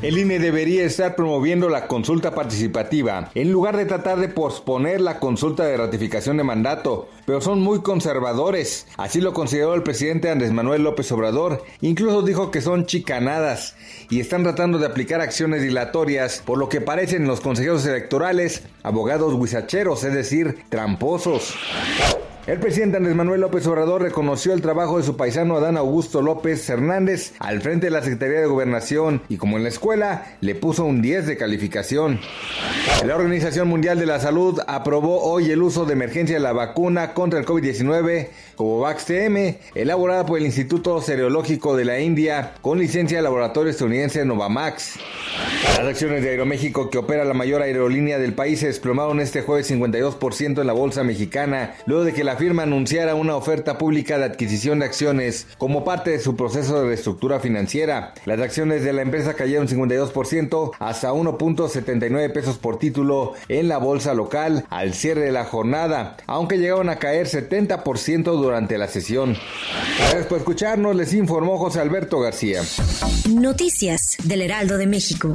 El INE debería estar promoviendo la consulta participativa en lugar de tratar de posponer la consulta de ratificación de mandato, pero son muy conservadores. Así lo consideró el presidente Andrés Manuel López Obrador. Incluso dijo que son chicanadas y están tratando de aplicar acciones dilatorias, por lo que parecen los consejeros electorales abogados guisacheros, es decir, tramposos. El presidente Andrés Manuel López Obrador reconoció el trabajo de su paisano Adán Augusto López Hernández al frente de la Secretaría de Gobernación y como en la escuela le puso un 10 de calificación. La Organización Mundial de la Salud aprobó hoy el uso de emergencia de la vacuna contra el COVID-19 Covovax TM, elaborada por el Instituto Serológico de la India con licencia de laboratorio estadounidense Novamax. Las acciones de Aeroméxico, que opera la mayor aerolínea del país, se desplomaron este jueves 52% en la bolsa mexicana, luego de que la firma anunciara una oferta pública de adquisición de acciones como parte de su proceso de reestructura financiera. Las acciones de la empresa cayeron 52% hasta 1.79 pesos por título en la bolsa local al cierre de la jornada, aunque llegaron a caer 70% durante la sesión. Gracias por escucharnos, les informó José Alberto García. Noticias del Heraldo de México.